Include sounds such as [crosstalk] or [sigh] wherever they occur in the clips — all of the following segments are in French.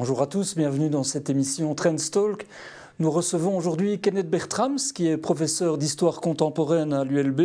Bonjour à tous, bienvenue dans cette émission Trends Talk. Nous recevons aujourd'hui Kenneth Bertrams, qui est professeur d'histoire contemporaine à l'ULB,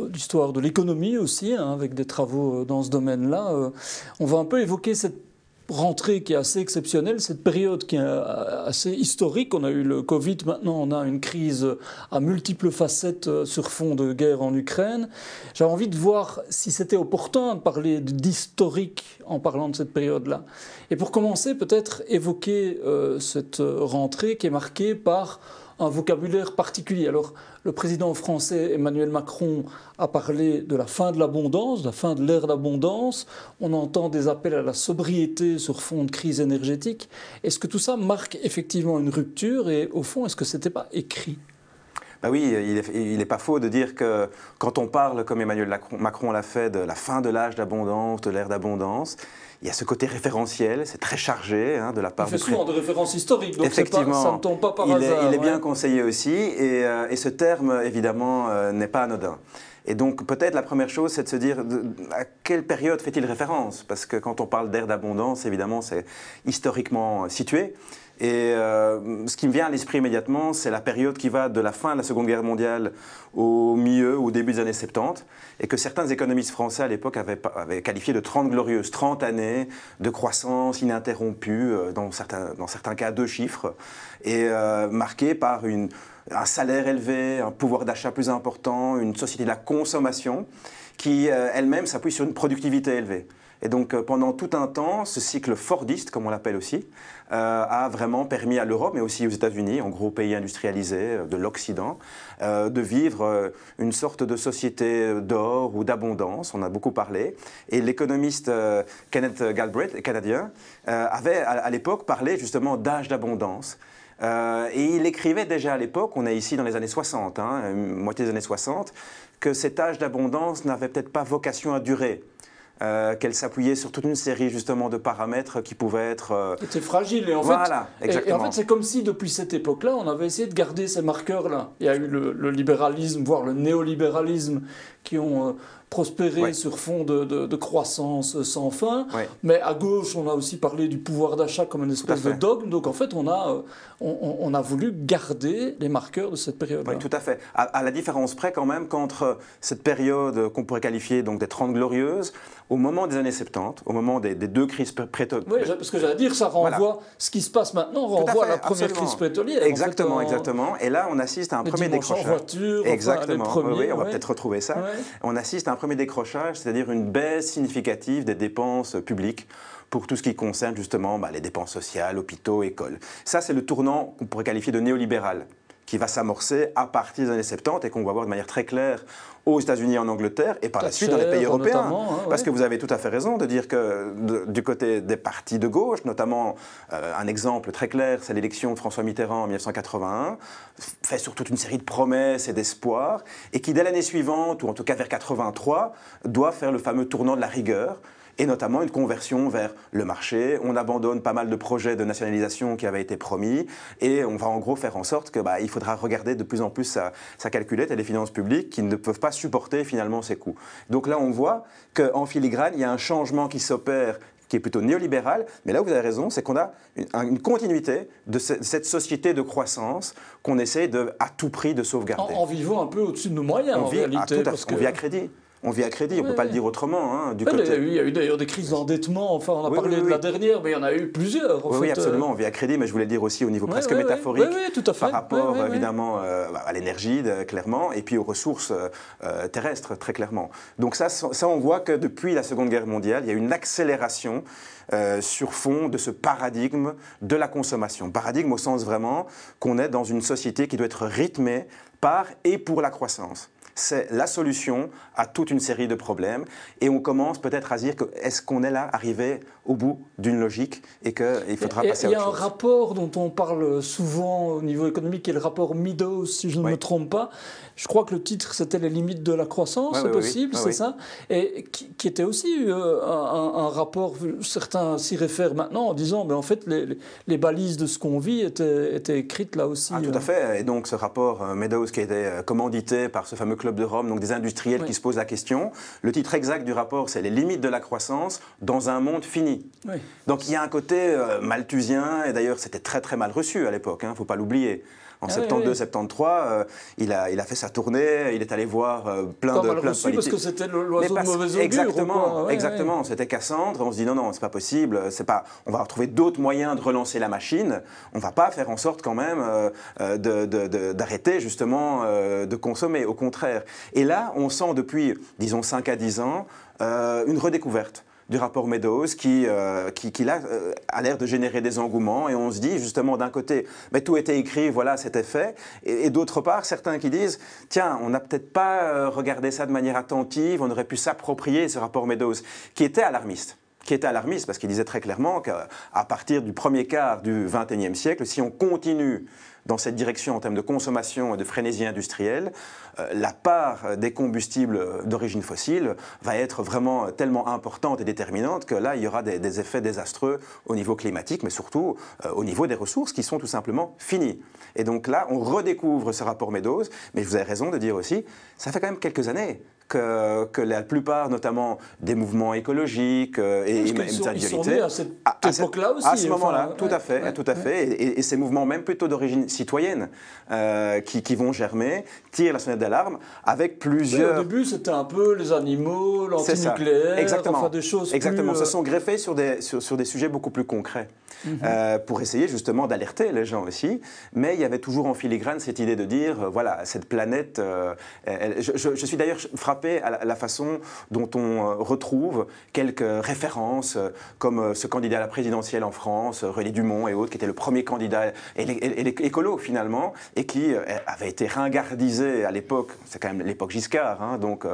euh, d'histoire de l'économie aussi, hein, avec des travaux euh, dans ce domaine-là. Euh, on va un peu évoquer cette rentrée qui est assez exceptionnelle, cette période qui est euh, assez historique. On a eu le Covid, maintenant on a une crise à multiples facettes euh, sur fond de guerre en Ukraine. J'avais envie de voir si c'était opportun de parler d'historique en parlant de cette période-là. Et pour commencer, peut-être évoquer euh, cette rentrée qui est marquée par un vocabulaire particulier. Alors, le président français Emmanuel Macron a parlé de la fin de l'abondance, de la fin de l'ère d'abondance. On entend des appels à la sobriété sur fond de crise énergétique. Est-ce que tout ça marque effectivement une rupture? Et au fond, est-ce que ce n'était pas écrit? Bah oui, il n'est pas faux de dire que quand on parle, comme Emmanuel Macron l'a fait, de la fin de l'âge d'abondance, de l'ère d'abondance, il y a ce côté référentiel, c'est très chargé hein, de la part il fait souvent de références historiques, donc Effectivement, ça ne tombe pas par il hasard. Est, il est bien conseillé aussi, et, euh, et, ce terme, évidemment, euh, n'est pas anodin. Et donc peut-être la première chose, c'est de se dire de, à quelle période fait-il référence? Parce que quand on parle d'ère d'abondance, évidemment, c'est historiquement situé. Et euh, ce qui me vient à l'esprit immédiatement, c'est la période qui va de la fin de la Seconde Guerre mondiale au milieu, au début des années 70, et que certains économistes français à l'époque avaient, qualifié de 30 glorieuses, 30 années de croissance ininterrompue, euh, dans, certains, dans certains cas deux chiffres, et euh, marquées par un salaire élevé, un pouvoir d'achat plus important, une société de la consommation qui euh, elle-même s'appuie sur une productivité élevée. Et donc pendant tout un temps, ce cycle fordiste, comme on l'appelle aussi, euh, a vraiment permis à l'Europe, mais aussi aux États-Unis, en gros pays industrialisés de l'Occident, euh, de vivre euh, une sorte de société d'or ou d'abondance. On a beaucoup parlé. Et l'économiste Kenneth Galbraith, canadien, avait à, l'époque parlé justement d'âge d'abondance. Euh, et il écrivait déjà à l'époque, on est ici dans les années 60, hein, moitié des années 60, que cet âge d'abondance n'avait peut-être pas vocation à durer. Euh, qu'elle s'appuyait sur toute une série justement de paramètres qui pouvaient être... Euh... C'était fragile et en voilà, fait, exactement. Et, en fait c'est comme si depuis cette époque-là, on avait essayé de garder ces marqueurs-là. Il y a eu le, le, libéralisme, voire le néolibéralisme, qui ont... Euh, prospérer ouais. sur fond de, de, de, croissance sans fin. Ouais. Mais à gauche, on a aussi parlé du pouvoir d'achat comme une espèce de dogme. Donc en fait, on a, on, on, a voulu garder les marqueurs de cette période-là. Oui, tout à fait. À, à, la différence près quand même qu'entre cette période qu'on pourrait qualifier donc des 30 glorieuses, au moment des années 70, au moment des, des deux crises pétrolières. Oui, parce que j'allais dire, ça renvoie, voilà. ce qui se passe maintenant renvoie à, fait, à la première absolument. crise pétrolière. Exactement, en fait, en... exactement. Et là, on assiste à un premier décrochage. En voiture, exactement. Enfin, premiers, oui, on va ouais. peut-être retrouver ça. On assiste à un premier décrochage, c'est-à-dire une baisse significative des dépenses publiques pour tout ce qui concerne justement bah, les dépenses sociales, hôpitaux, écoles. Ça, c'est le tournant qu'on pourrait qualifier de néolibéral qui va s'amorcer à partir des années 70 et qu'on va voir de manière très claire aux États-Unis et en Angleterre et par la suite dans les pays européens. Hein, Parce ouais. que vous avez tout à fait raison de dire que de, du côté des partis de gauche, notamment euh, un exemple très clair, c'est l'élection de François Mitterrand en 1981, fait sur toute une série de promesses et d'espoirs, et qui dès l'année suivante, ou en tout cas vers 83, doit faire le fameux tournant de la rigueur et notamment une conversion vers le marché. On abandonne pas mal de projets de nationalisation qui avaient été promis et on va en gros faire en sorte qu'il bah, faudra regarder de plus en plus sa, sa, calculette et les finances publiques qui ne peuvent pas supporter finalement ces coûts. Donc là, on voit qu'en filigrane, il y a un changement qui s'opère qui est plutôt néolibéral, mais là où vous avez raison, c'est qu'on a une, une, continuité de cette société de croissance qu'on essaie de, à tout prix de sauvegarder. En, en vivant un peu au-dessus de nos moyens, on en vit, réalité. À, parce on que... vit à crédit on vit à crédit, on ne peut pas le dire autrement. Hein, du ouais, côté... Il y a eu d'ailleurs des crises d'endettement, enfin on a oui, parlé oui, de la dernière, mais il y en a eu plusieurs. En oui, fait, oui, absolument, on vit à crédit, mais je voulais dire aussi au niveau presque métaphorique, tout à fait. par rapport évidemment euh, à l'énergie, clairement, et puis aux ressources euh, terrestres, très clairement. Donc ça, ça, on voit que depuis la Seconde Guerre mondiale, il y a une accélération euh, sur fond de ce paradigme de la consommation. Paradigme au sens vraiment qu'on est dans une société qui doit être rythmée par et pour la croissance c'est la solution à toute une série de problèmes. Et on commence peut-être à se dire que est-ce qu'on est là, arrivé au bout d'une logique et qu'il faudra et, passer à autre chose Il y a un rapport dont on parle souvent au niveau économique, qui est le rapport Meadows, si je ne oui. me trompe pas. Je crois que le titre, c'était Les limites de la croissance, oui, c'est oui, possible, c'est ça? Et qui, qui, était aussi euh, un, un, rapport, certains s'y réfèrent maintenant en disant, ben, en fait, les, les balises de ce qu'on vit étaient, étaient, écrites là aussi. Ah, tout à fait. Et donc ce rapport euh, Meadows qui a été commandité par ce fameux Club de Rome, donc des industriels qui se posent la question. Le titre exact du rapport, c'est Les limites de la croissance dans un monde fini. Donc il y a un côté euh, malthusien, et d'ailleurs c'était très très mal reçu à l'époque, il hein, ne faut pas l'oublier. En 72-73, ah euh, il, a, il a fait sa tournée, il est allé voir euh, plein de, plein de parce que c'était l'oiseau de mauvais. Exactement, exactement. C'était Cassandre. On se dit non, non, c'est pas possible. C'est pas. On va trouver d'autres moyens de relancer la machine. On va pas faire en sorte quand même euh, d'arrêter justement de consommer. Au contraire. Et là, on sent depuis, disons 5 à 10 ans, une redécouverte du rapport Meadows qui, euh, qui, euh, a l'air de générer des engouements et on se dit justement d'un côté, mais tout était écrit, voilà, c'était fait, et, d'autre part, certains qui disent, tiens, on n'a peut-être pas euh, regardé ça de manière attentive, on aurait pu s'approprier ce rapport Meadows, qui était alarmiste. Qui était alarmiste parce qu'il disait très clairement qu'à partir du premier quart du XXIe siècle, si on continue dans cette direction en termes de consommation et de frénésie industrielle, euh, la part des combustibles d'origine fossile va être vraiment tellement importante et déterminante que là, il y aura des, effets désastreux au niveau climatique, mais surtout euh, au niveau des ressources qui sont tout simplement finies. Et donc là, on redécouvre ce rapport Meadows, mais vous avez raison de dire aussi, ça fait quand même quelques années que, que, la plupart, notamment des mouvements écologiques euh, et même à cette époque-là aussi. À ce moment-là, tout à fait, tout à fait. Et, ces mouvements, même plutôt d'origine citoyenne, euh, qui, qui, vont germer, tirent la sonnette d'alarme avec plusieurs. au début, c'était un peu les animaux, l'antinucléaire, enfin des choses. Exactement. Plus, se sont greffés sur des sur, sur des sujets beaucoup plus concrets. Mhm. pour essayer justement d'alerter les gens aussi. Mais il y avait toujours en filigrane cette idée de dire, voilà, cette planète. je, je, suis d'ailleurs frappé à la façon dont on euh, retrouve quelques références, euh, comme euh, ce candidat à la présidentielle en France, René Dumont et autres, qui était le premier candidat écolo finalement, et qui avait été ringardisé à l'époque, c'est quand même l'époque Giscard, hein, donc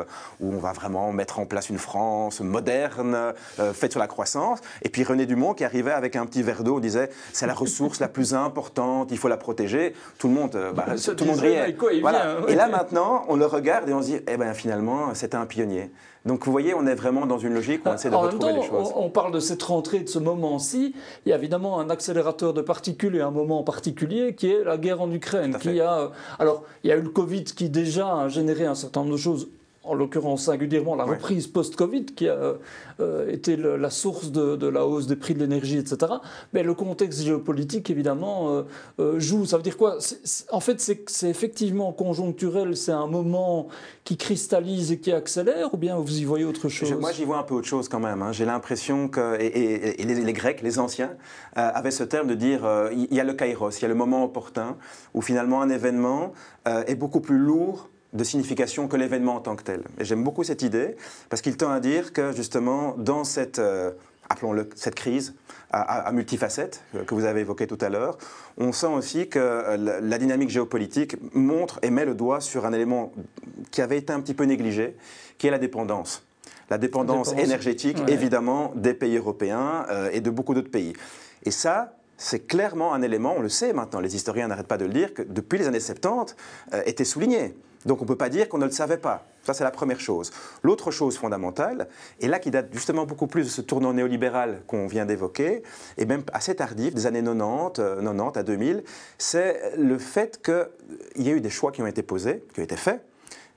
où on va vraiment mettre en place une France moderne, faite sur la croissance. Et puis René Dumont qui arrivait avec un petit verre d'eau, disait c'est la ressource la plus importante, il faut la protéger. Tout le monde, bah, tout le monde riait. voilà. Et là maintenant, on le regarde et on se dit, eh ben finalement c'était un pionnier. Donc vous voyez, on est vraiment dans une logique où on essaie de retrouver les choses. On parle de cette rentrée, de ce moment-ci. Il y a évidemment un accélérateur de particules et un moment particulier qui est la guerre en Ukraine. Qui a, alors, il y a eu le Covid qui déjà a généré un certain nombre de choses en l'occurrence singulièrement la reprise post-Covid qui a euh, été la source de, la hausse des prix de l'énergie, etc. Mais le contexte géopolitique, évidemment, euh, euh, joue. Ça veut dire quoi? En fait, c'est effectivement conjoncturel, c'est un moment qui cristallise et qui accélère, ou bien vous y voyez autre chose? Moi, j'y vois un peu autre chose quand même. Hein. J'ai l'impression que, et, les, Grecs, les anciens, avaient ce terme de dire, il y a le kairos, il y a le moment opportun, où finalement un événement est beaucoup plus lourd de signification que l'événement en tant que tel. Et j'aime beaucoup cette idée parce qu'il tend à dire que justement dans cette, euh, appelons-le cette crise à, multifacettes euh, que vous avez évoquée tout à l'heure, on sent aussi que euh, la, dynamique géopolitique montre et met le doigt sur un élément qui avait été un petit peu négligé, qui est la dépendance. La dépendance, énergétique, évidemment, des pays européens et de beaucoup d'autres pays. Et ça, c'est clairement un élément, on le sait maintenant, les historiens n'arrêtent pas de le dire, que depuis les années 70, était souligné. Donc on ne peut pas dire qu'on ne le savait pas. Ça, c'est la première chose. L'autre chose fondamentale, et là qui date justement beaucoup plus de ce tournant néolibéral qu'on vient d'évoquer, et même assez tardif, des années 90, 90 euh, à 2000, c'est le fait qu'il y a eu des choix qui ont été posés, qui ont été faits,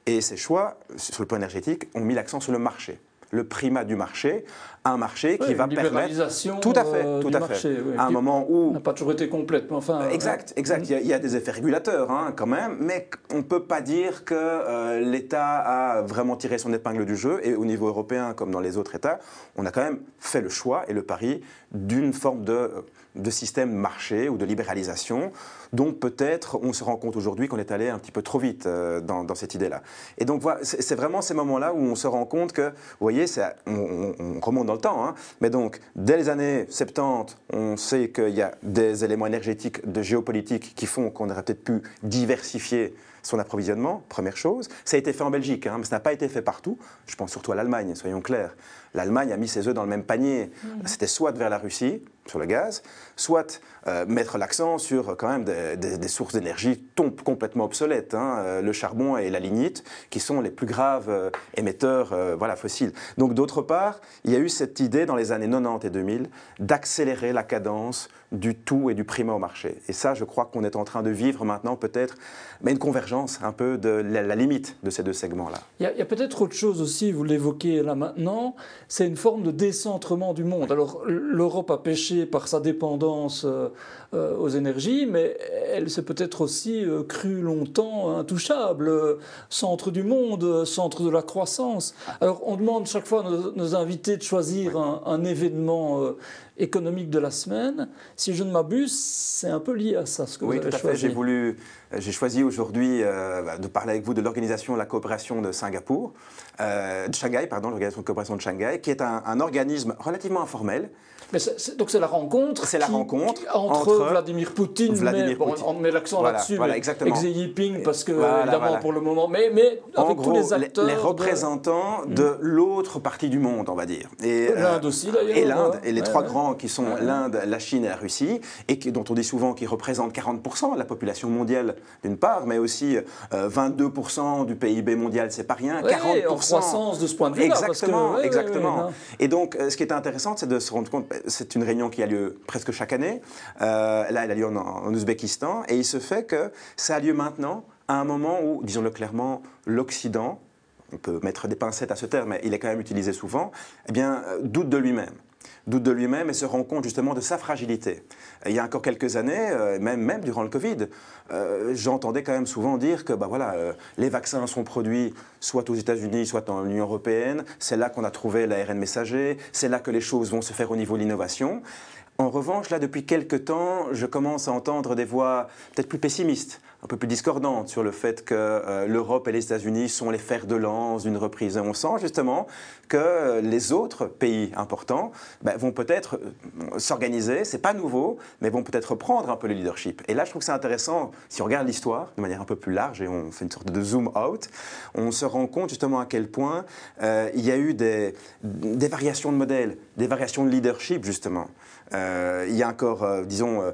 et ces choix, sur le plan énergétique, ont mis l'accent sur le marché le primat du marché, un marché qui va permettre tout à fait, euh, tout à fait, à un moment où n'a pas toujours été complète, enfin euh, exact, exact. Il y, a, des effets régulateurs hein, quand même, mais on ne peut pas dire que euh, l'État a vraiment tiré son épingle du jeu. Et au niveau européen, comme dans les autres États, on a quand même fait le choix et le pari d'une forme de de système marché ou de libéralisation dont peut-être on se rend compte aujourd'hui qu'on est allé un petit peu trop vite euh, dans, cette idée-là. Et donc c'est vraiment ces moments-là où on se rend compte que, vous voyez, on, on, remonte dans le temps, hein, mais donc dès les années 70, on sait qu'il y a des éléments énergétiques de géopolitique qui font qu'on aurait peut-être pu diversifier son approvisionnement, première chose. Ça a été fait en Belgique, hein, mais ça n'a pas été fait partout. Je pense surtout à l'Allemagne, soyons clairs. L'Allemagne a mis ses œufs dans le même panier. Mmh. C'était soit vers la Russie, sur le gaz, soit euh, mettre l'accent sur quand même des, sources d'énergie complètement obsolètes, hein, euh, le charbon et la lignite, qui sont les plus graves euh, émetteurs voilà, fossiles. Donc d'autre part, il y a eu cette idée dans les années 90 et 2000 d'accélérer la cadence du tout et du primo au marché. Et ça, je crois qu'on est en train de vivre maintenant peut-être mais une convergence un peu de la, limite de ces deux segments-là. Il y a, peut-être autre chose aussi, vous l'évoquez là maintenant, c'est une forme de décentrement du monde. Alors l'Europe a par sa dépendance euh, euh, aux énergies, mais elle s'est peut-être aussi euh, crue longtemps intouchable, centre du monde, centre de la croissance. Alors on demande chaque fois à nos, invités de choisir un, un, événement économique de la semaine. Si je ne m'abuse, c'est un peu lié à ça, ce que oui, vous avez tout à choisi. Fait. J'ai voulu, j'ai choisi aujourd'hui euh, de parler avec vous de l'organisation de la coopération de Singapour, euh, de Shanghai, pardon, l'organisation de coopération de Shanghai, qui est un organisme relativement informel donc c'est la rencontre. C'est la rencontre entre, Vladimir Poutine. mais, on met l'accent là-dessus. Voilà, exactement. Xi Jinping parce que évidemment pour le moment, mais, mais avec tous les acteurs. Les, représentants de, hmm. l'autre partie du monde, on va dire. Et euh, l'Inde aussi d'ailleurs. Et l'Inde et les trois grands qui sont l'Inde, la Chine et la Russie et qui, dont on dit souvent qu'ils représentent 40% de la population mondiale d'une part, mais aussi 22% euh, du PIB mondial, c'est pas rien. 40% en croissance de ce point de vue. Exactement, exactement. et donc, euh, ce qui est intéressant, c'est de se rendre compte c'est une réunion qui a lieu presque chaque année. Euh, là, elle a lieu en, Ouzbékistan. Et il se fait que ça a lieu maintenant, à un moment où, disons-le clairement, l'Occident, on peut mettre des pincettes à ce terme, mais il est quand même utilisé souvent, eh bien, euh, doute de lui-même doute de lui-même et se rend compte justement de sa fragilité. Il y a encore quelques années, euh, même, même durant le Covid, j'entendais quand même souvent dire que bah voilà, les vaccins sont produits soit aux États-Unis, soit dans l'Union européenne. C'est là qu'on a trouvé l'ARN messager. C'est là que les choses vont se faire au niveau de l'innovation. En revanche, là, depuis quelques temps, je commence à entendre des voix peut-être plus pessimistes, un peu plus discordantes sur le fait que euh, l'Europe et les États-Unis sont les fers de lance d'une reprise. Et on sent justement que les autres pays importants ben, vont peut-être euh, s'organiser, c'est pas nouveau, mais vont peut-être prendre un peu le leadership. Et là, je trouve que c'est intéressant, si on regarde l'histoire de manière un peu plus large et on fait une sorte de zoom out, on se rend compte justement à quel point euh, il y a eu des, des variations de modèles, des variations de leadership justement. Euh, il y a encore, euh, disons, euh,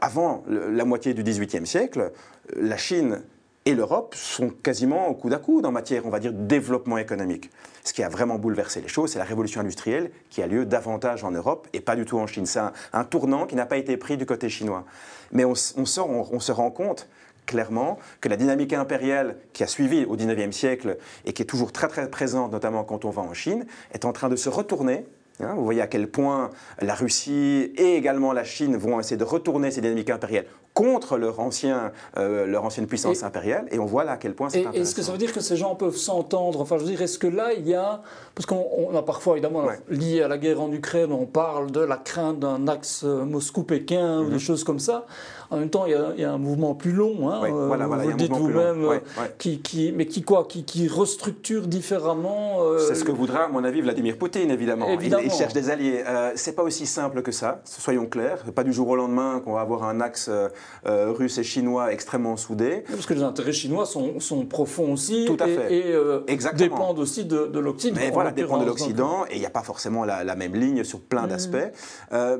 avant la moitié du XVIIIe siècle, la Chine et l'Europe sont quasiment au coude à coude en matière, on va dire, de développement économique. Ce qui a vraiment bouleversé les choses, c'est la révolution industrielle qui a lieu davantage en Europe et pas du tout en Chine. C'est un, tournant qui n'a pas été pris du côté chinois. Mais on, se rend compte clairement que la dynamique impériale qui a suivi au XIXe siècle et qui est toujours très très présente, notamment quand on va en Chine, est en train de se retourner Hein, vous voyez à quel point la Russie et également la Chine vont essayer de retourner ces dynamiques impériales contre leur, ancien, euh, leur ancienne puissance impériale. Et on voit là à quel point c'est intéressant. Est-ce que ça veut dire que ces gens peuvent s'entendre? Enfin, je veux dire, est-ce que là, il y a... Parce qu'on a parfois, évidemment, lié à la guerre en Ukraine, on parle de la crainte d'un axe Moscou-Pékin ou des mhm. choses comme ça. En même temps, il y a, un mouvement plus long, hein, euh, vous le dites vous-même, qui, qui, mais qui quoi qui, qui restructure différemment. Euh, c'est ce que voudra, à mon avis, Vladimir Poutine, évidemment. Il, cherche des alliés. Euh, c'est pas aussi simple que ça, soyons clairs. Pas du jour au lendemain qu'on va avoir un axe euh, russe et chinois extrêmement soudés. Parce que les intérêts chinois sont, sont profonds aussi. Tout à fait. Et, dépendent aussi de, de l'Occident. Mais voilà, dépendent de l'Occident. Et il n'y a pas forcément la, même ligne sur plein mmh. d'aspects.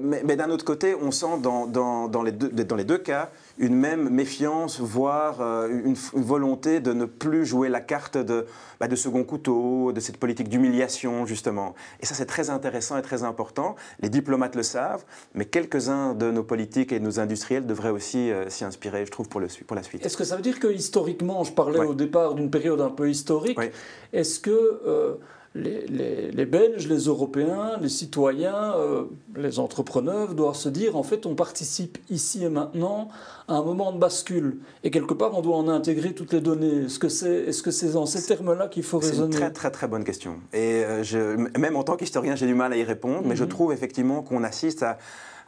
mais, mais d'un autre côté, on sent dans, dans, dans, les, deux, dans les deux cas une même méfiance, voire euh, une, volonté de ne plus jouer la carte de, bah, de second couteau, de cette politique d'humiliation, justement. Et ça, c'est très intéressant et très important. Les diplomates le savent, mais quelques-uns de nos politiques et de nos industriels devraient aussi euh, s'y inspirer, je trouve, pour, le, pour la suite. Est-ce que ça veut dire que historiquement, je parlais au départ d'une période un peu historique, est-ce que... Euh, les, Belges, les Européens, les citoyens, euh, les entrepreneurs doivent se dire en fait on participe ici et maintenant à un moment de bascule et quelque part on doit en intégrer toutes les données. Est-ce que c'est est -ce c'est dans ces termes-là qu'il faut raisonner C'est une très très très bonne question et euh, je, même en tant qu'historien j'ai du mal à y répondre, mais je mhm. trouve effectivement qu'on assiste à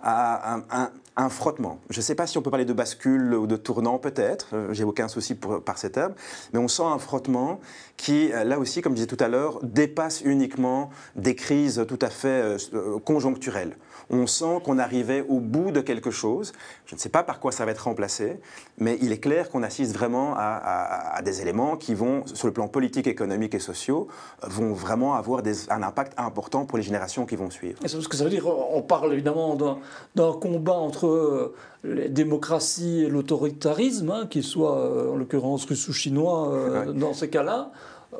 à un, frottement. Je ne sais pas si on peut parler de bascule ou de tournant, peut-être, euh, j'ai aucun souci par ces termes, mais on sent un frottement qui, euh, là aussi, comme je disais tout à l'heure, dépasse uniquement des crises tout à fait euh, conjoncturelles on sent qu'on arrivait au bout de quelque chose. Je ne sais pas par quoi ça va être remplacé, mais il est clair qu'on assiste vraiment à, des éléments qui vont, sur le plan politique, économique et social, vont vraiment avoir un impact important pour les générations qui vont suivre. C'est ce que ça veut dire On parle évidemment d'un combat entre les démocraties et l'autoritarisme, hein, qu'il soit en l'occurrence russe ou chinois dans ces cas-là.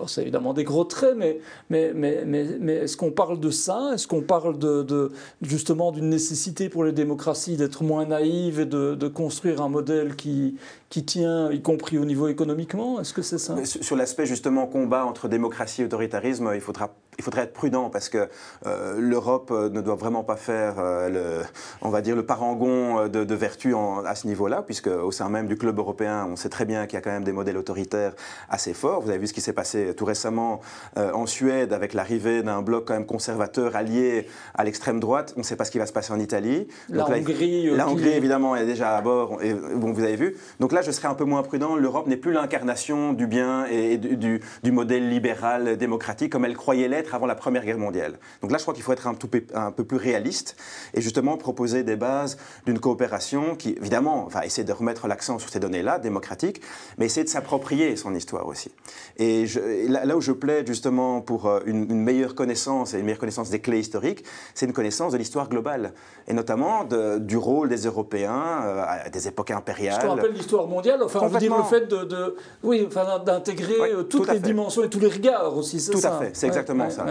C'est évidemment des gros traits, mais, mais, mais, mais, est-ce qu'on parle de ça? Est-ce qu'on parle de, justement d'une nécessité pour les démocraties d'être moins naïves et de, de, construire un modèle qui, qui tient, y compris au niveau économiquement? Est-ce que c'est ça? Sur l'aspect justement combat entre démocratie et autoritarisme, il faudra il faudrait être prudent parce que euh, l'Europe euh, ne doit vraiment pas faire, euh, le, on va dire, le parangon de, de vertu à ce niveau-là, puisque au sein même du club européen, on sait très bien qu'il y a quand même des modèles autoritaires assez forts. Vous avez vu ce qui s'est passé tout récemment en Suède avec l'arrivée d'un bloc quand même conservateur allié à l'extrême droite. On ne sait pas ce qui va se passer en Italie. La Hongrie, la Hongrie évidemment, est déjà à bord. Et, bon, vous avez vu. Donc là, je serais un peu moins prudent. L'Europe n'est plus l'incarnation du bien et, du, du, modèle libéral démocratique comme elle croyait l'être avant la Première Guerre mondiale. Donc là, je crois qu'il faut être un, tout, un, peu plus réaliste et justement proposer des bases d'une coopération qui, évidemment, va essayer de remettre l'accent sur ces données-là, démocratiques, mais essayer de s'approprier son histoire aussi. Et là, où je plaide justement pour euh, une, meilleure connaissance et une meilleure connaissance des clés historiques, c'est une connaissance de l'histoire globale, et notamment du rôle des Européens euh, à des époques impériales. Je te rappelle l'histoire mondiale, enfin, on dire le fait de, oui, enfin, d'intégrer euh, toutes les dimensions et tous les regards aussi, c'est ça Tout à fait, c'est exactement ça.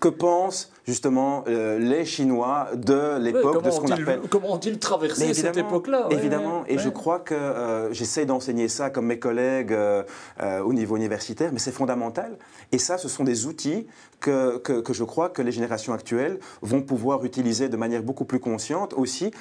Que pensent justement euh, les Chinois de l'époque de ce qu'on appelle... Comment ont-ils traversé cette époque-là? Évidemment, et je crois que euh, j'essaie d'enseigner ça comme mes collègues euh, au niveau universitaire, mais c'est fondamental. Et ça, ce sont des outils que, que, que, je crois que les générations actuelles vont pouvoir utiliser de manière beaucoup plus consciente aussi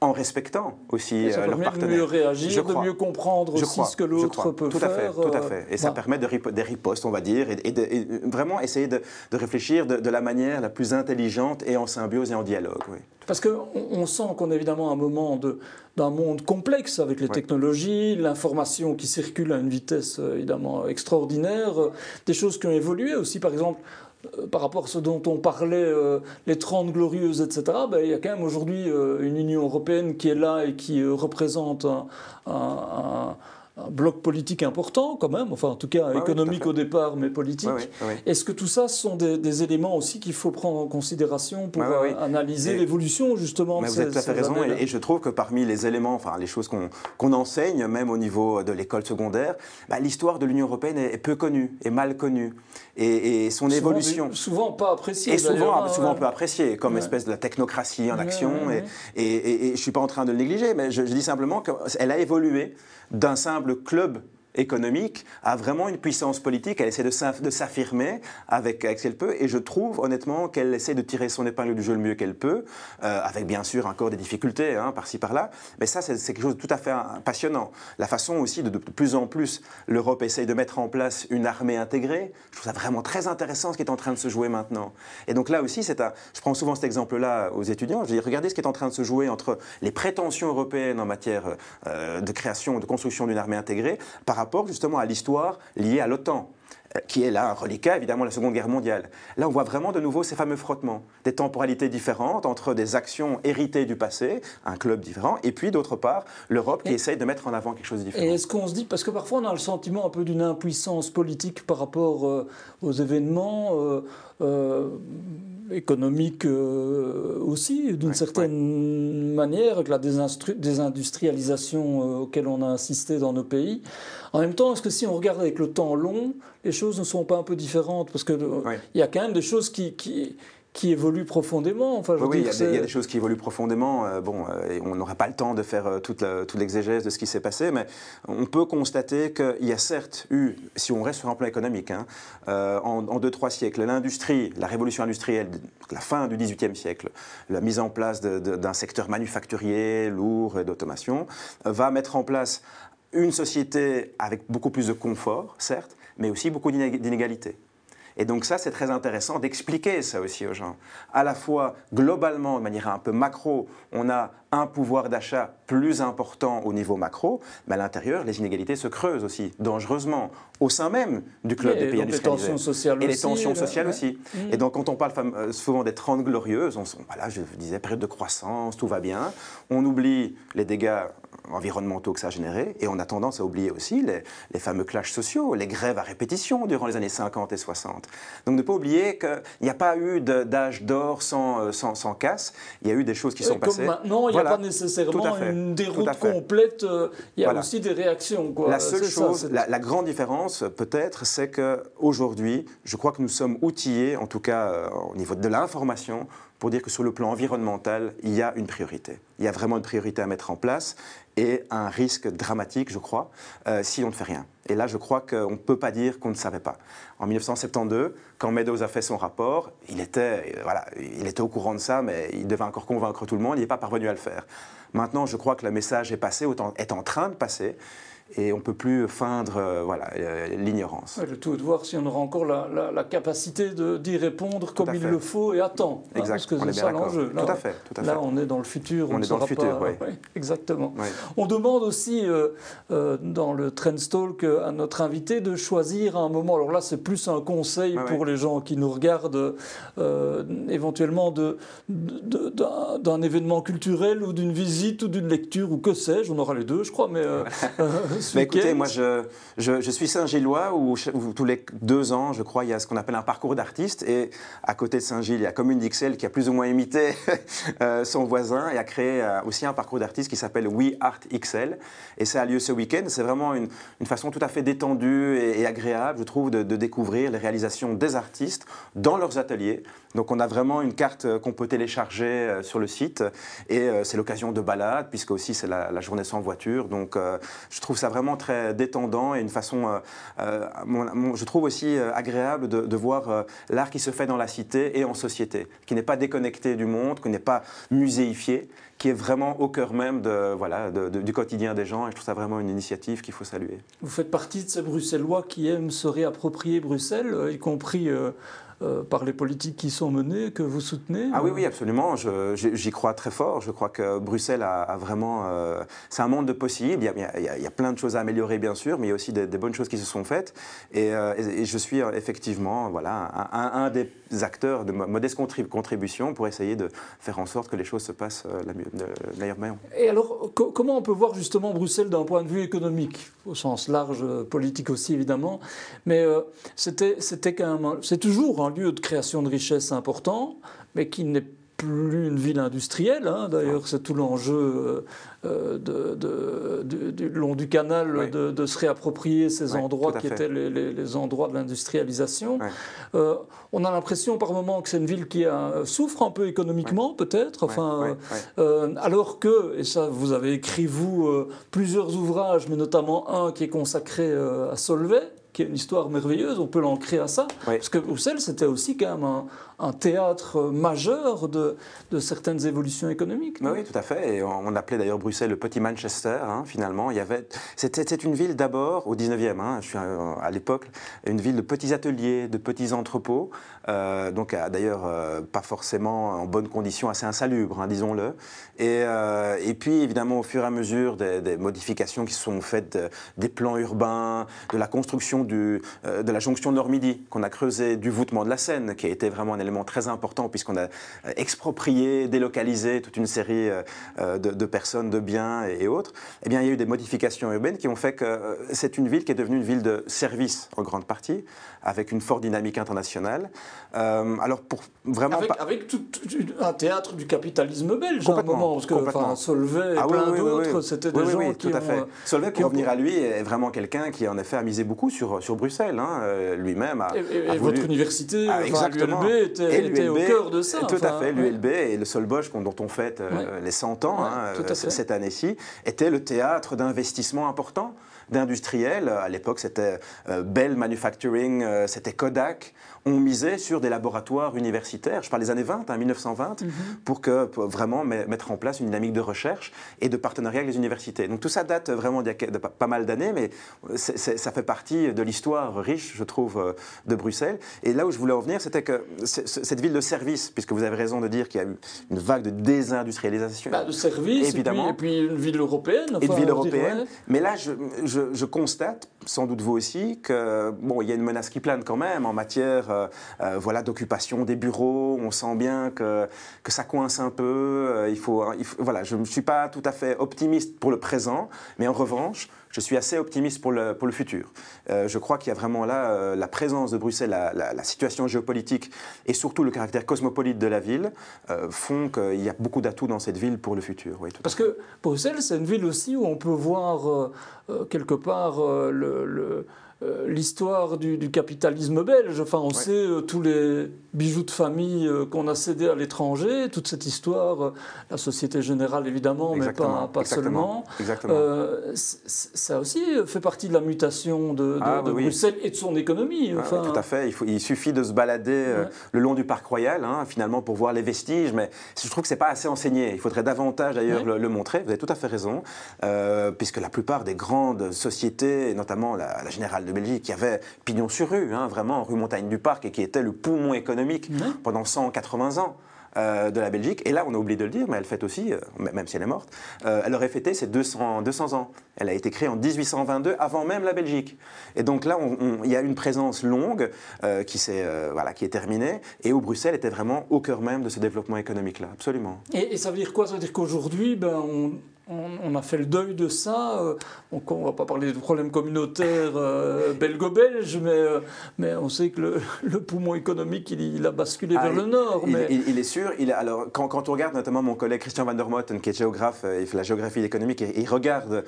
en respectant aussi ça leurs partenaires. De mieux réagir, de mieux comprendre aussi ce que l'autre peut tout faire. À fait, tout à fait. Et ça permet de des ripostes, on va dire, et, de, vraiment essayer de, de réfléchir de, de, la manière la plus intelligente et en symbiose et en dialogue. Oui. Parce qu'on on sent qu'on est évidemment à un moment d'un monde complexe avec les technologies, l'information qui circule à une vitesse euh, évidemment extraordinaire, euh, des choses qui ont évolué aussi, par exemple, euh, par rapport à ce dont on parlait, les 30 glorieuses, etc., ben, il y a quand même aujourd'hui une Union européenne qui est là et qui représente un bloc politique important quand même, enfin en tout cas économique au départ, mais politique. Est-ce que tout ça sont des, éléments aussi qu'il faut prendre en considération pour euh, analyser l'évolution justement de Vous avez tout à fait raison, et, je trouve que parmi les éléments, enfin les choses qu'on enseigne, même au niveau de l'école secondaire, bah, l'histoire de l'Union européenne est, peu connue, et mal connue, et, son évolution... Souvent pas appréciée. Et souvent, hein, souvent peu appréciée, comme espèce de la technocratie en action, et, je ne suis pas en train de le négliger, mais je, je dis simplement qu'elle a évolué d'un simple club économique a vraiment une puissance politique. Elle essaie de s'affirmer avec, avec ce qu'elle peut. Et je trouve honnêtement qu'elle essaie de tirer son épingle du jeu le mieux qu'elle peut, euh, avec bien sûr encore des difficultés hein, par-ci par-là. Mais ça, c'est quelque chose de tout à fait passionnant. La façon aussi de de plus en plus l'Europe essaye de mettre en place une armée intégrée. Je trouve ça vraiment très intéressant ce qui est en train de se jouer maintenant. Et donc là aussi, un, je prends souvent cet exemple-là aux étudiants. Je dis, regardez ce qui est en train de se jouer entre les prétentions européennes en matière euh, de création, de construction d'une armée intégrée, par rapport justement à l'histoire liée à l'OTAN qui est là un reliquat évidemment de la Seconde Guerre mondiale. Là, on voit vraiment de nouveau ces fameux frottements, des temporalités différentes entre des actions héritées du passé, un club différent, et puis d'autre part l'Europe qui essaye de mettre en avant quelque chose de différent. Et est-ce qu'on se dit, parce que parfois on a le sentiment un peu d'une impuissance politique par rapport euh, aux événements, euh, économique euh, aussi, d'une certaine manière, avec la désindustrialisation euh, auquel on a assisté dans nos pays. En même temps, est-ce que si on regarde avec le temps long, les choses ne sont pas un peu différentes Parce qu'il euh, il y a quand même des choses qui, qui qui évolue profondément. Enfin, oui, il y, a des choses qui évoluent profondément. Euh, bon, euh, on n'aura pas le temps de faire euh, toute l'exégèse de ce qui s'est passé, mais on peut constater qu'il y a certes eu, si on reste sur un plan économique, hein, en, deux, trois siècles, l'industrie, la révolution industrielle, la fin du XVIIIe siècle, la mise en place d'un secteur manufacturier lourd et d'automation, va mettre en place une société avec beaucoup plus de confort, certes, mais aussi beaucoup d'inégalités. Et donc ça, c'est très intéressant d'expliquer ça aussi aux gens. À la fois, globalement, de manière un peu macro, on a un pouvoir d'achat plus important au niveau macro, mais à l'intérieur, les inégalités se creusent aussi dangereusement au sein même du club des pays industrialisés. Les tensions sociales et aussi, les tensions sociales ouais. aussi. Mmh. Et donc, quand on parle euh, souvent des 30 glorieuses, on, voilà, je disais période de croissance, tout va bien. On oublie les dégâts environnementaux que ça a généré, et on a tendance à oublier aussi les, les fameux clashs sociaux, les grèves à répétition durant les années 50 et 60. Donc ne pas oublier qu'il n'y a pas eu d'âge d'or sans, euh, sans, sans, casse, il y a eu des choses qui et sont passées. Maintenant, il Voilà. a pas nécessairement une déroute complète, euh, il y a Voilà. aussi des réactions. Quoi. La seule ça, chose, la grande différence peut-être, c'est qu'aujourd'hui, je crois que nous sommes outillés, en tout cas euh, au niveau de l'information, pour dire que sur le plan environnemental, il y a une priorité. Il y a vraiment une priorité à mettre en place et un risque dramatique, je crois, euh, si on ne fait rien. Et là, je crois qu'on ne peut pas dire qu'on ne savait pas. En 1972, quand Meadows a fait son rapport, il était, euh, voilà, il était au courant de ça, mais il devait encore convaincre tout le monde, il n'est pas parvenu à le faire. Maintenant, je crois que le message est passé, est en train de passer, et on ne peut plus feindre euh, voilà, euh, l'ignorance. Le tout est de voir si on aura encore la, la- la capacité d'y répondre Tout comme il le faut et à temps. hein, Exact, parce que on c'est ça l'enjeu. Tout à fait, tout à Là, fait. on est dans le futur. On ne est dans le futur, pas- oui. ouais, exactement. Oui. On demande aussi euh, dans le Trendstalk à notre invité de choisir un moment. Alors là, c'est plus un conseil pour les gens qui nous regardent, éventuellement d'un événement culturel ou d'une visite ou d'une lecture ou que sais-je. On aura les deux, je crois. Mais, [laughs] Mais écoutez, moi je, je, je suis Saint-Gillois où, tous les deux ans, je crois, il y a ce qu'on appelle un parcours d'artiste. Et à côté de Saint-Gilles, il y a Commune d'Ixelles qui a plus ou moins imité [laughs] euh, son voisin et a créé euh, aussi un parcours d'artiste qui s'appelle We Art XL. Et ça a lieu ce week-end. C'est vraiment une, une façon tout à fait détendue et, et agréable, je trouve, de, de découvrir les réalisations des artistes dans leurs ateliers. Donc on a vraiment une carte euh, qu'on peut télécharger sur le site et c'est l'occasion de balade puisque aussi c'est la, la journée sans voiture. Donc je trouve ça vraiment très détendant et une façon, euh, euh, je trouve aussi euh, agréable de, voir l'art qui se fait dans la cité et en société, qui n'est pas déconnecté du monde, qui n'est pas muséifié, qui est vraiment au cœur même de, voilà, du quotidien des gens et je trouve ça vraiment une initiative qu'il faut saluer. Vous faites partie de ces Bruxellois qui aiment se réapproprier Bruxelles, y compris euh, par les politiques qui sont menées, que vous soutenez Ah oui, oui, absolument. J'y crois très fort. Je crois que Bruxelles a, vraiment. euh, c'est un monde de possibles. Il y, a, il y a- plein de choses à améliorer, bien sûr, mais il y a aussi des, bonnes choses qui se sont faites. Et, euh, je suis effectivement voilà, un des acteurs de mo- modeste contrib- contribution pour essayer de faire en sorte que les choses se passent euh, la, mieux-. Et alors, co- comment on peut voir justement Bruxelles d'un point de vue économique, au sens large, euh, politique aussi évidemment, mais euh, c'était quand même, c'est toujours un lieu de création de richesse important, mais qui n'est plus une ville industrielle. hein. D'ailleurs, c'est tout l'enjeu euh, euh, de, de- du- long du canal Oui. de, se réapproprier ces Oui, endroits qui fait. étaient les, les- les endroits de l'industrialisation. Oui. Euh, on a l'impression par moment que c'est une ville qui a- souffre un peu économiquement, peut-être. Enfin, euh, euh, alors que, et ça vous avez écrit vous euh, plusieurs ouvrages, mais notamment un qui est consacré euh, à Solvay, qui est une histoire merveilleuse, on peut l'ancrer à ça, Oui. parce que Bruxelles c'était aussi quand même un, un théâtre euh, majeur de, de certaines évolutions économiques. Oui, tout à fait. Et on, on appelait d'ailleurs Bruxelles le petit Manchester, hein, finalement. Il y avait, c'était, c'était une ville d'abord, au 19e, hein, je suis euh, à l'époque, une ville de petits ateliers, de petits entrepôts, euh, donc euh, d'ailleurs euh, pas forcément en bonnes conditions, assez insalubres, hein, disons-le. Et, euh, et puis évidemment, au fur et à mesure des, des modifications qui sont faites, euh, des plans urbains, de la construction du, euh, de la jonction Nord-Midi, qu'on a creusé du voûtement de la Seine, qui a été vraiment un élément très important puisqu'on a exproprié, délocalisé toute une série de, de personnes, de biens et, et autres, eh bien, il y a eu des modifications urbaines qui ont fait que c'est une ville qui est devenue une ville de service en grande partie, avec une forte dynamique internationale. Euh, alors, pour vraiment... Avec, pas- avec tout, tout- un théâtre du capitalisme belge à un moment, parce que enfin, Solvay et Ah plein oui, d'autres, oui. c'était des oui, gens qui tout à ont, fait. euh, Solvay, pour ont- revenir à lui, est vraiment quelqu'un qui, en effet, a misé beaucoup sur, sur Bruxelles. hein. Euh, Lui-même a, Et, et- a et voulu- votre université, Ah, exactement. l'ULB, était, était au cœur de ça. Tout enfin, à fait. L'ULB et le Solbosch, dont on fête euh, les 100 ans hein, euh, cette année-ci, était le théâtre d'investissements importants d'industriels. À l'époque, c'était Bell Manufacturing, c'était Kodak. On misait sur des laboratoires universitaires, je parle des années 20, hein, 1920, Mhm. pour, que, pour vraiment me- mettre en place une dynamique de recherche et de partenariat avec les universités. Donc tout ça date vraiment d'il y a pas, mal d'années, mais ça fait partie de l'histoire riche, je trouve, de Bruxelles. Et là où je voulais en venir, c'était que cette ville de service, puisque vous avez raison de dire qu'il y a eu une vague de désindustrialisation. Bah, de service, évidemment. Et puis, une ville européenne. et une ville européenne. Mais là, je, je, constate, sans doute vous aussi, que bon, il y a une menace qui plane quand même en matière, voilà, d'occupation des bureaux. On sent bien que, que ça coince un peu. il faut, il faut voilà, je ne suis pas tout à fait optimiste pour le présent, mais en revanche, je suis assez optimiste pour le, pour le futur. Euh, je crois qu'il y a vraiment là euh, la présence de Bruxelles, la, situation géopolitique et surtout le caractère cosmopolite de la ville euh, font qu'il y a beaucoup d'atouts dans cette ville pour le futur. Oui, Parce que Bruxelles, c'est une ville aussi où on peut voir quelque part le euh, l'histoire du, capitalisme belge. Enfin, on sait euh, tous les bijoux de famille euh, qu'on a cédés à l'étranger, toute cette histoire, la Société Générale évidemment, mais pas, pas seulement. ça aussi fait partie de la mutation de, ah, Bruxelles et de son économie. Ah, enfin, tout à fait. Il, faut, il, suffit de se balader le long du parc royal, hein, finalement, pour voir les vestiges. Mais je trouve que c'est pas assez enseigné. Il faudrait davantage d'ailleurs le, montrer. Vous avez tout à fait raison, puisque la plupart des grandes sociétés, notamment la, la Générale de Belgique, qui avait pignon sur rue, hein, vraiment, rue Montagne du Parc, et qui était le poumon économique pendant 180 ans. Euh, de la Belgique. Et là, on a oublié de le dire, mais elle fête aussi, euh, même si elle est morte, euh, elle aurait fêté ses 200, 200 ans. Elle a été créée en 1822, avant même la Belgique. Et donc là, il y a une présence longue qui, est, voilà, qui est terminée, et où Bruxelles était vraiment au cœur même de ce développement économique-là, absolument. Et, et, ça veut dire quoi? Ça veut dire qu'aujourd'hui, ben, on, on, a fait le deuil de ça. Euh, donc on ne va pas parler de problèmes communautaires euh, belgo-belges, mais, euh, mais on sait que le, [laughs] poumon économique, il, a basculé ah, vers le nord. Il, mais... il, est sûr. Il, alors, quand, quand, on regarde notamment mon collègue Christian van der Motten, qui est géographe, il fait la géographie économique, et il regarde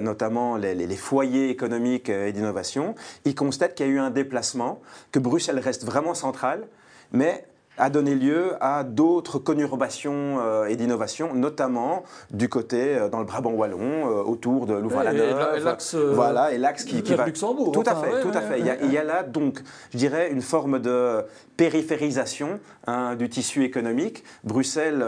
notamment les, les, foyers économiques et d'innovation, il constate qu'il y a eu un déplacement, que Bruxelles reste vraiment centrale, mais a donné lieu à d'autres conurbations euh, et d'innovations, notamment du côté euh, dans le Brabant wallon, euh, autour de Louvain-la-Neuve. voilà, et l'axe qui, qui va. Luxembourg. Tout à fait, tout à fait. il, y a, là donc, je dirais, une forme de périphérisation hein, du tissu économique. Bruxelles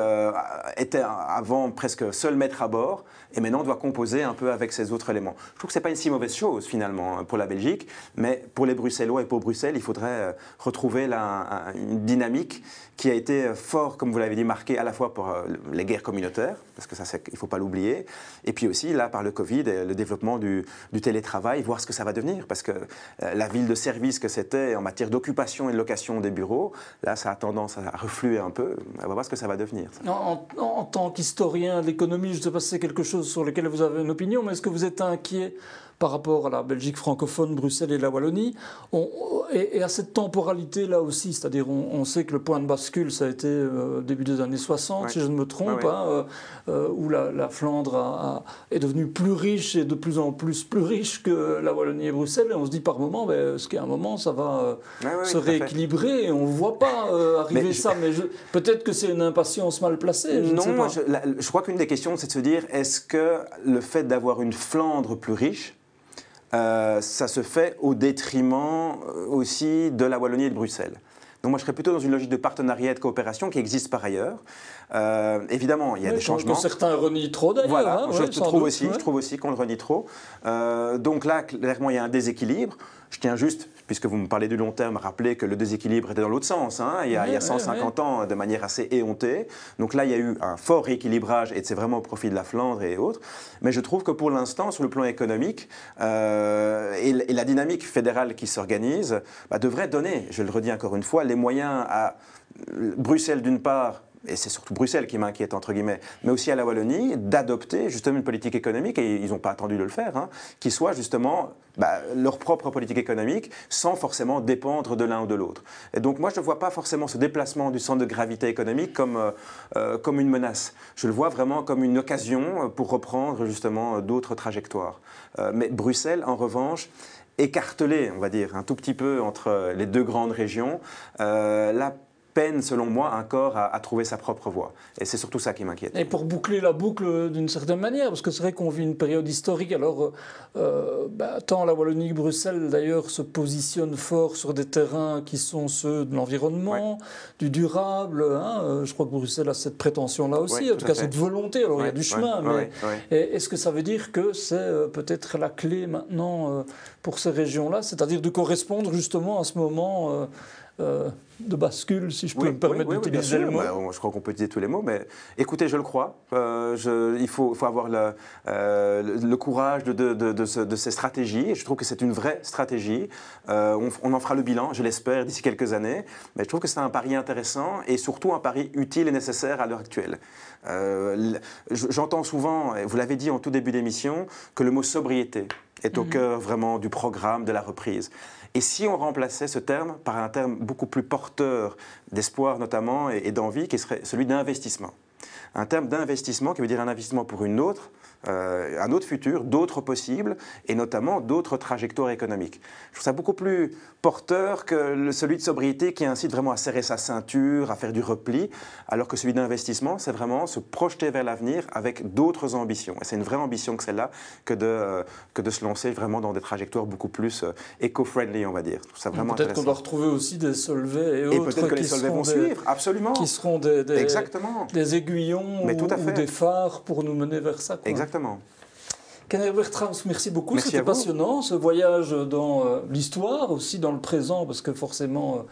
était avant presque seul maître à bord et maintenant doit composer un peu avec ces autres éléments. Je trouve que ce n'est pas une si mauvaise chose finalement hein, pour la Belgique, mais pour les Bruxellois et pour Bruxelles, il faudrait retrouver une dynamique qui a été fort, comme vous l'avez dit, marqué à la fois par euh, les guerres communautaires, parce que ça, il ne faut pas l'oublier, et puis aussi là par le Covid le développement du, télétravail, voir ce que ça va devenir, parce que euh, la ville de service que c'était en matière d'occupation et de location des bureaux, là, ça a tendance à refluer un peu. On va voir ce que ça va devenir. En, en tant qu'historien de l'économie, je ne sais pas si c'est quelque chose sur lequel vous avez une opinion, mais est-ce que vous êtes inquiet par rapport à la Belgique francophone, Bruxelles et la Wallonie. et, à cette temporalité-là aussi, c'est-à-dire on, sait que le point de bascule, ça a été euh, début des années 60, si je ne me trompe, hein, euh, euh, où la, Flandre est devenue plus riche et de plus en plus plus riche que la Wallonie et Bruxelles. Et on se dit par moment, ben, ce qu'à un moment, ça va se rééquilibrer? Et on ne voit pas arriver ça. Mais peut-être que c'est une impatience mal placée. Je non, moi, je, je crois qu'une des questions, c'est de se dire, est-ce que le fait d'avoir une Flandre plus riche, euh, ça se fait au détriment euh, aussi de la Wallonie et de Bruxelles. Donc moi, je serais plutôt dans une logique de partenariat et de coopération qui existe par ailleurs. Euh, évidemment, il y a des changements. Que certains renient trop d'ailleurs. Voilà, hein, je, trouve aussi, je trouve aussi qu'on le renie trop. donc là, clairement, il y a un déséquilibre. Je tiens juste, puisque vous me parlez du long terme, à rappeler que le déséquilibre était dans l'autre sens. Hein. il, y a, 150 ans, de manière assez éhontée. Donc là, il y a eu un fort rééquilibrage et c'est vraiment au profit de la Flandre et autres. Mais je trouve que pour l'instant, sur le plan économique, euh, et, la dynamique fédérale qui s'organise bah, devrait donner, je le redis encore une fois, les moyens à Bruxelles d'une part et c'est surtout Bruxelles qui m'inquiète, entre guillemets, mais aussi à la Wallonie, d'adopter justement une politique économique, et ils n'ont pas attendu de le faire, hein, qui soit justement bah, leur propre politique économique, sans forcément dépendre de l'un ou de l'autre. Et donc moi, je ne vois pas forcément ce déplacement du centre de gravité économique comme, euh, euh, comme une menace. Je le vois vraiment comme une occasion pour reprendre justement d'autres trajectoires. Euh, mais Bruxelles, en revanche, écartelée, on va dire, un tout petit peu entre les deux grandes régions, là, peine, selon moi, encore à, trouver sa propre voie. Et c'est surtout ça qui m'inquiète. Et pour boucler la boucle d'une certaine manière, parce que c'est vrai qu'on vit une période historique, alors euh, bah, tant la Wallonie que Bruxelles, d'ailleurs, se positionnent fort sur des terrains qui sont ceux de l'environnement, du durable. Hein, euh, je crois que Bruxelles a cette prétention-là aussi, en tout, cas cette volonté. Alors il y a du chemin, mais est-ce que ça veut dire que c'est euh, peut-être la clé maintenant pour ces régions-là, c'est-à-dire de correspondre justement à ce moment euh, de bascule, si je peux me permettre d'utiliser le mot. Bah, je crois qu'on peut utiliser tous les mots, mais écoutez, je le crois. Euh, je, il faut, faut avoir le, euh, le, courage de, de, de, de, ces stratégies. Et je trouve que c'est une vraie stratégie. On, on, en fera le bilan, je l'espère, d'ici quelques années. Mais je trouve que c'est un pari intéressant et surtout un pari utile et nécessaire à l'heure actuelle. J'entends souvent, vous l'avez dit en tout début d'émission, que le mot sobriété est au mhm. cœur vraiment du programme de la reprise. Et si on remplaçait ce terme par un terme beaucoup plus porteur d'espoir notamment et, d'envie, qui serait celui d'investissement. Un terme d'investissement qui veut dire un investissement pour une autre, euh, un autre futur, d'autres possibles, et notamment d'autres trajectoires économiques. Je trouve ça beaucoup plus porteur que celui de sobriété qui incite vraiment à serrer sa ceinture, à faire du repli, alors que celui d'investissement, c'est vraiment se projeter vers l'avenir avec d'autres ambitions. Et c'est une vraie ambition que celle-là que de, euh, que de se lancer vraiment dans des trajectoires beaucoup plus euh, éco-friendly, on va dire. Peut-être qu'on va retrouver aussi des soulevés et, autres. Et peut-être que les soulevés vont suivre, absolument. Qui seront des, des, Exactement. des aiguillons ou, des phares pour nous mener vers ça. Exactement. Kenneth Bertrams, merci beaucoup. C'était passionnant, ce voyage dans euh, l'histoire, aussi dans le présent, parce que forcément, euh,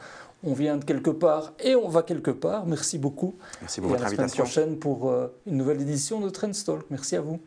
on vient de quelque part et on va quelque part. Merci beaucoup. Merci pour et votre à la invitation. semaine prochaine pour euh, une nouvelle édition de Trendstalk. Merci à vous.